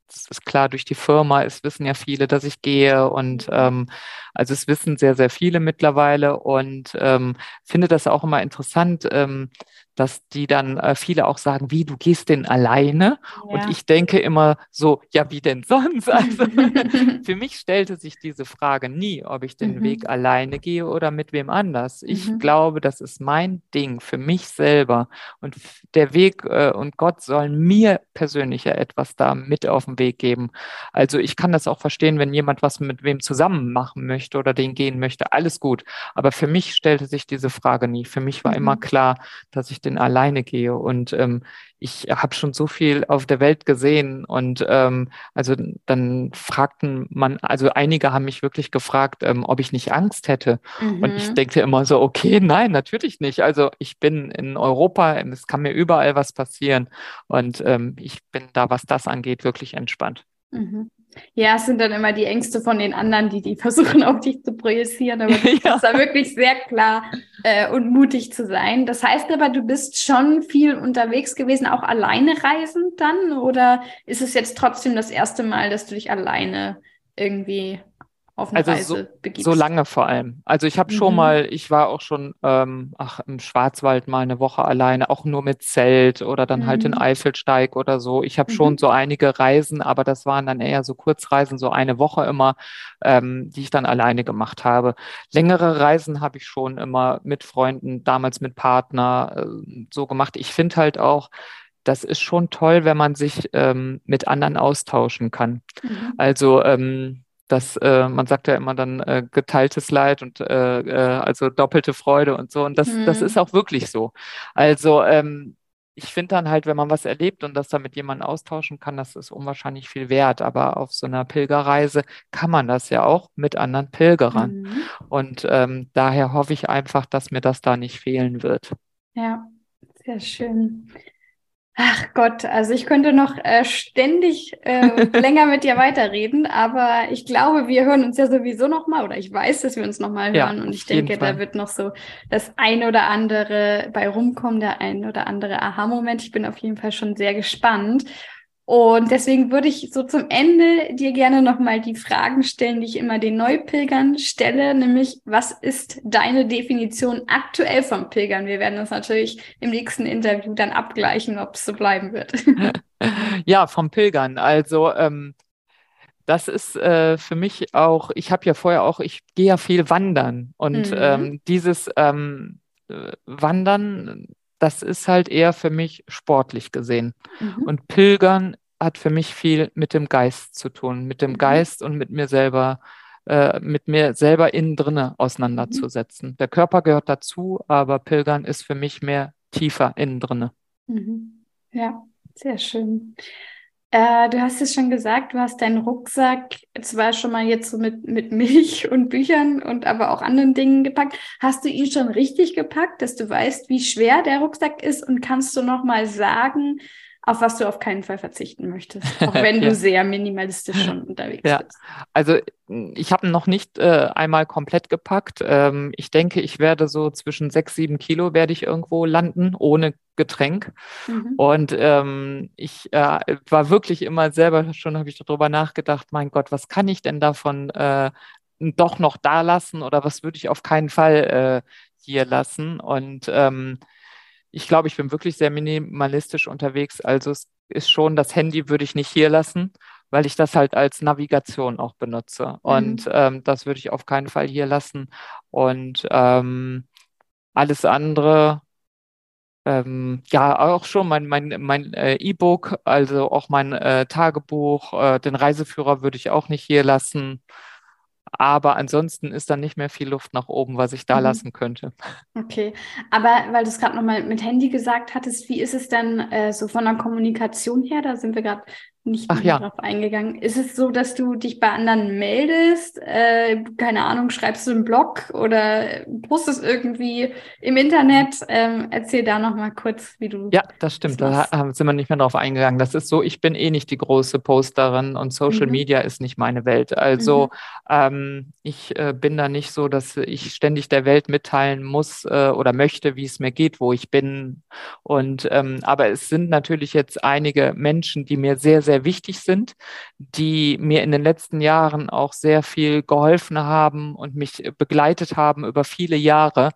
das ist klar durch die Firma, es wissen ja viele, dass ich gehe und ähm, also es wissen sehr, sehr viele mittlerweile und ähm, finde das auch immer interessant, ähm, dass die dann äh, viele auch sagen, wie, du gehst denn alleine? Ja. Und ich denke immer so, ja, wie denn sonst? Also für mich stellte sich diese Frage nie, ob ich den mhm. Weg alleine gehe oder mit wem anders. Ich mhm. glaube, das ist mein Ding für mich selber. Und der Weg äh, und Gott sollen mir persönlich ja etwas da mit auf den Weg geben. Also ich kann das auch verstehen, wenn jemand was mit wem zusammen machen möchte oder den gehen möchte. Alles gut. Aber für mich stellte sich diese Frage nie. Für mich war mhm. immer klar, dass ich denn alleine gehe. Und ähm, ich habe schon so viel auf der Welt gesehen. Und ähm, also dann fragten man, also einige haben mich wirklich gefragt, ähm, ob ich nicht Angst hätte. Mhm. Und ich mhm. denke immer so, okay, nein, natürlich nicht. Also ich bin in Europa, es kann mir überall was passieren. Und ähm, ich bin da, was das angeht, wirklich entspannt. Mhm. Ja, es sind dann immer die Ängste von den anderen, die die versuchen auf dich zu projizieren. Aber du ja. ist da wirklich sehr klar äh, und mutig zu sein. Das heißt aber, du bist schon viel unterwegs gewesen, auch alleine reisend dann? Oder ist es jetzt trotzdem das erste Mal, dass du dich alleine irgendwie auf eine also Reise so, begibst. So lange vor allem. Also ich habe mhm. schon mal, ich war auch schon ähm, ach, im Schwarzwald mal eine Woche alleine, auch nur mit Zelt oder dann mhm. halt in mhm. Eifelsteig oder so. Ich habe mhm. schon so einige Reisen, aber das waren dann eher so Kurzreisen, so eine Woche immer, ähm, die ich dann alleine gemacht habe. Längere Reisen habe ich schon immer mit Freunden, damals mit Partner äh, so gemacht. Ich finde halt auch, das ist schon toll, wenn man sich ähm, mit anderen austauschen kann. Mhm. Also ähm, dass äh, man sagt ja immer dann äh, geteiltes Leid und äh, äh, also doppelte Freude und so. Und das, mhm. das ist auch wirklich so. Also ähm, ich finde dann halt, wenn man was erlebt und das dann mit jemandem austauschen kann, das ist unwahrscheinlich viel wert. Aber auf so einer Pilgerreise kann man das ja auch mit anderen Pilgerern. Mhm. Und ähm, daher hoffe ich einfach, dass mir das da nicht fehlen wird. Ja, sehr schön. Ach Gott, also ich könnte noch äh, ständig äh, länger mit dir weiterreden, aber ich glaube, wir hören uns ja sowieso noch mal oder ich weiß, dass wir uns noch mal hören ja, und ich denke, da wird noch so das ein oder andere bei rumkommen, der ein oder andere Aha-Moment. Ich bin auf jeden Fall schon sehr gespannt und deswegen würde ich so zum Ende dir gerne nochmal die Fragen stellen, die ich immer den Neupilgern stelle, nämlich was ist deine Definition aktuell vom Pilgern? Wir werden das natürlich im nächsten Interview dann abgleichen, ob es so bleiben wird. Ja, vom Pilgern. Also ähm, das ist äh, für mich auch, ich habe ja vorher auch, ich gehe ja viel wandern und mhm. ähm, dieses ähm, äh, Wandern das ist halt eher für mich sportlich gesehen. Mhm. Und Pilgern hat für mich viel mit dem Geist zu tun, mit dem mhm. Geist und mit mir selber, äh, mit mir selber innen drinne auseinanderzusetzen. Mhm. Der Körper gehört dazu, aber Pilgern ist für mich mehr tiefer innen drinne. Mhm. Ja, sehr schön. Äh, du hast es schon gesagt, du hast deinen Rucksack zwar schon mal jetzt so mit, mit Milch und Büchern und aber auch anderen Dingen gepackt. Hast du ihn schon richtig gepackt, dass du weißt, wie schwer der Rucksack ist und kannst du noch mal sagen, auf was du auf keinen Fall verzichten möchtest, auch wenn ja. du sehr minimalistisch schon unterwegs ja. bist. Also ich habe noch nicht äh, einmal komplett gepackt. Ähm, ich denke, ich werde so zwischen sechs, sieben Kilo werde ich irgendwo landen, ohne Getränk. Mhm. Und ähm, ich äh, war wirklich immer selber schon, habe ich darüber nachgedacht, mein Gott, was kann ich denn davon äh, doch noch da lassen oder was würde ich auf keinen Fall äh, hier lassen? Und ähm, ich glaube, ich bin wirklich sehr minimalistisch unterwegs. Also es ist schon, das Handy würde ich nicht hier lassen, weil ich das halt als Navigation auch benutze. Mhm. Und ähm, das würde ich auf keinen Fall hier lassen. Und ähm, alles andere, ähm, ja, auch schon mein, mein, mein äh, E-Book, also auch mein äh, Tagebuch, äh, den Reiseführer würde ich auch nicht hier lassen. Aber ansonsten ist dann nicht mehr viel Luft nach oben, was ich da mhm. lassen könnte. Okay, aber weil du es gerade nochmal mit Handy gesagt hattest, wie ist es denn äh, so von der Kommunikation her? Da sind wir gerade nicht Ach, ja. drauf eingegangen. Ist es so, dass du dich bei anderen meldest? Äh, keine Ahnung, schreibst du einen Blog oder postest irgendwie im Internet? Ähm, erzähl da noch mal kurz, wie du. Ja, das stimmt. Das da sind wir nicht mehr drauf eingegangen. Das ist so, ich bin eh nicht die große Posterin und Social mhm. Media ist nicht meine Welt. Also mhm. ähm, ich äh, bin da nicht so, dass ich ständig der Welt mitteilen muss äh, oder möchte, wie es mir geht, wo ich bin. Und ähm, aber es sind natürlich jetzt einige Menschen, die mir sehr, sehr sehr wichtig sind, die mir in den letzten Jahren auch sehr viel geholfen haben und mich begleitet haben über viele Jahre.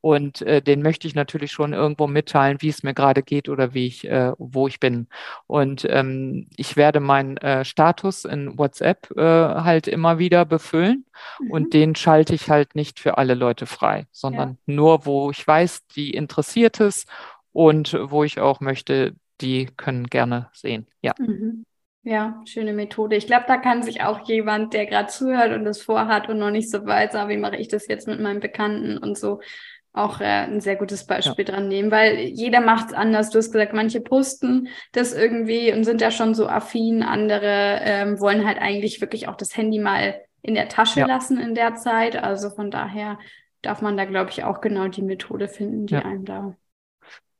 Und äh, den möchte ich natürlich schon irgendwo mitteilen, wie es mir gerade geht oder wie ich, äh, wo ich bin. Und ähm, ich werde meinen äh, Status in WhatsApp äh, halt immer wieder befüllen mhm. und den schalte ich halt nicht für alle Leute frei, sondern ja. nur, wo ich weiß, die interessiert es und wo ich auch möchte, die können gerne sehen. Ja. Mhm. Ja, schöne Methode. Ich glaube, da kann sich auch jemand, der gerade zuhört und das vorhat und noch nicht so weiß, ah, wie mache ich das jetzt mit meinem Bekannten und so, auch äh, ein sehr gutes Beispiel ja. dran nehmen, weil jeder macht es anders. Du hast gesagt, manche posten das irgendwie und sind da schon so affin, andere ähm, wollen halt eigentlich wirklich auch das Handy mal in der Tasche ja. lassen in der Zeit. Also von daher darf man da, glaube ich, auch genau die Methode finden, die ja. einem da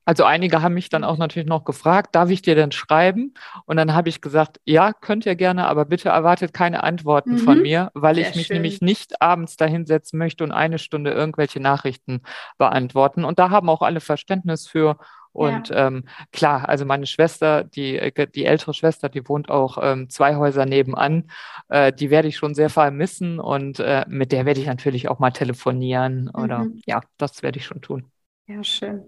also einige haben mich dann auch natürlich noch gefragt, darf ich dir denn schreiben? Und dann habe ich gesagt, ja, könnt ihr gerne, aber bitte erwartet keine Antworten mhm. von mir, weil Sehr ich mich schön. nämlich nicht abends dahinsetzen möchte und eine Stunde irgendwelche Nachrichten beantworten. Und da haben auch alle Verständnis für. Und ja. ähm, klar, also meine Schwester, die, äh, die ältere Schwester, die wohnt auch ähm, zwei Häuser nebenan, äh, die werde ich schon sehr vermissen und äh, mit der werde ich natürlich auch mal telefonieren oder mhm. ja, das werde ich schon tun. Ja, schön.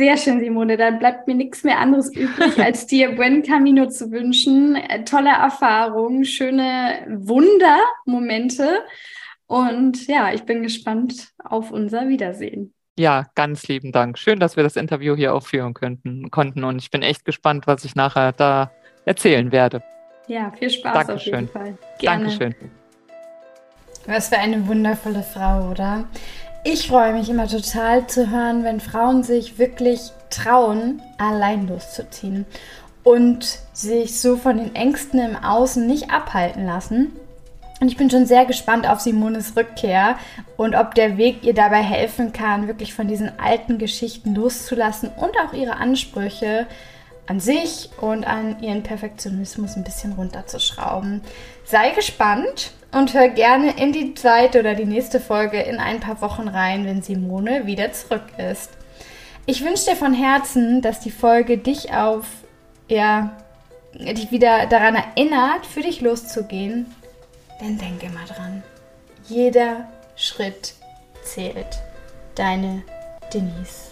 Sehr schön, Simone. Dann bleibt mir nichts mehr anderes übrig, als dir Buen Camino zu wünschen. Äh, tolle Erfahrungen, schöne Wundermomente. Und ja, ich bin gespannt auf unser Wiedersehen. Ja, ganz lieben Dank. Schön, dass wir das Interview hier auch führen könnten, konnten. Und ich bin echt gespannt, was ich nachher da erzählen werde. Ja, viel Spaß Dankeschön. auf jeden Fall. Gerne. Dankeschön. Was für eine wundervolle Frau, oder? Ich freue mich immer total zu hören, wenn Frauen sich wirklich trauen, allein loszuziehen und sich so von den Ängsten im Außen nicht abhalten lassen. Und ich bin schon sehr gespannt auf Simones Rückkehr und ob der Weg ihr dabei helfen kann, wirklich von diesen alten Geschichten loszulassen und auch ihre Ansprüche an sich und an ihren Perfektionismus ein bisschen runterzuschrauben. Sei gespannt und hör gerne in die zweite oder die nächste Folge in ein paar Wochen rein, wenn Simone wieder zurück ist. Ich wünsche dir von Herzen, dass die Folge dich auf, ja, dich wieder daran erinnert, für dich loszugehen. Denn denk immer dran, jeder Schritt zählt. Deine Denise.